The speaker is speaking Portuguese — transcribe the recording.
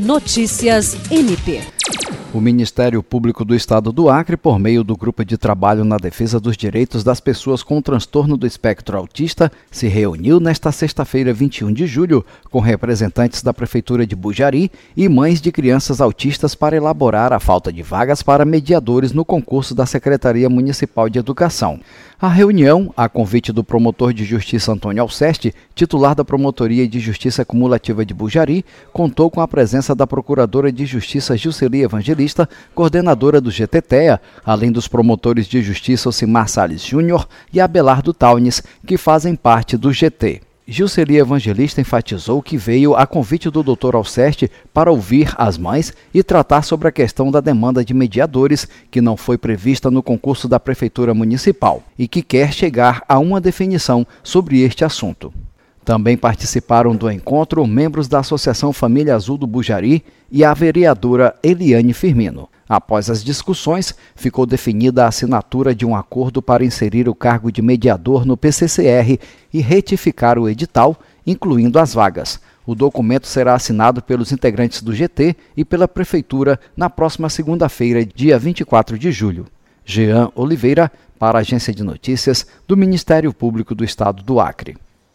Notícias MP. O Ministério Público do Estado do Acre, por meio do Grupo de Trabalho na Defesa dos Direitos das Pessoas com Transtorno do Espectro Autista, se reuniu nesta sexta-feira, 21 de julho, com representantes da Prefeitura de Bujari e mães de crianças autistas para elaborar a falta de vagas para mediadores no concurso da Secretaria Municipal de Educação. A reunião, a convite do promotor de justiça Antônio Alceste, titular da Promotoria de Justiça Cumulativa de Bujari, contou com a presença da Procuradora de Justiça Juscelia Evangelista, coordenadora do GTTEA, além dos promotores de justiça Osimar Salles Júnior e Abelardo Taunes, que fazem parte do GT. Gilceli Evangelista enfatizou que veio a convite do Dr. Alceste para ouvir as mães e tratar sobre a questão da demanda de mediadores que não foi prevista no concurso da Prefeitura Municipal e que quer chegar a uma definição sobre este assunto. Também participaram do encontro membros da Associação Família Azul do Bujari e a vereadora Eliane Firmino. Após as discussões, ficou definida a assinatura de um acordo para inserir o cargo de mediador no PCCR e retificar o edital, incluindo as vagas. O documento será assinado pelos integrantes do GT e pela Prefeitura na próxima segunda-feira, dia 24 de julho. Jean Oliveira, para a Agência de Notícias do Ministério Público do Estado do Acre.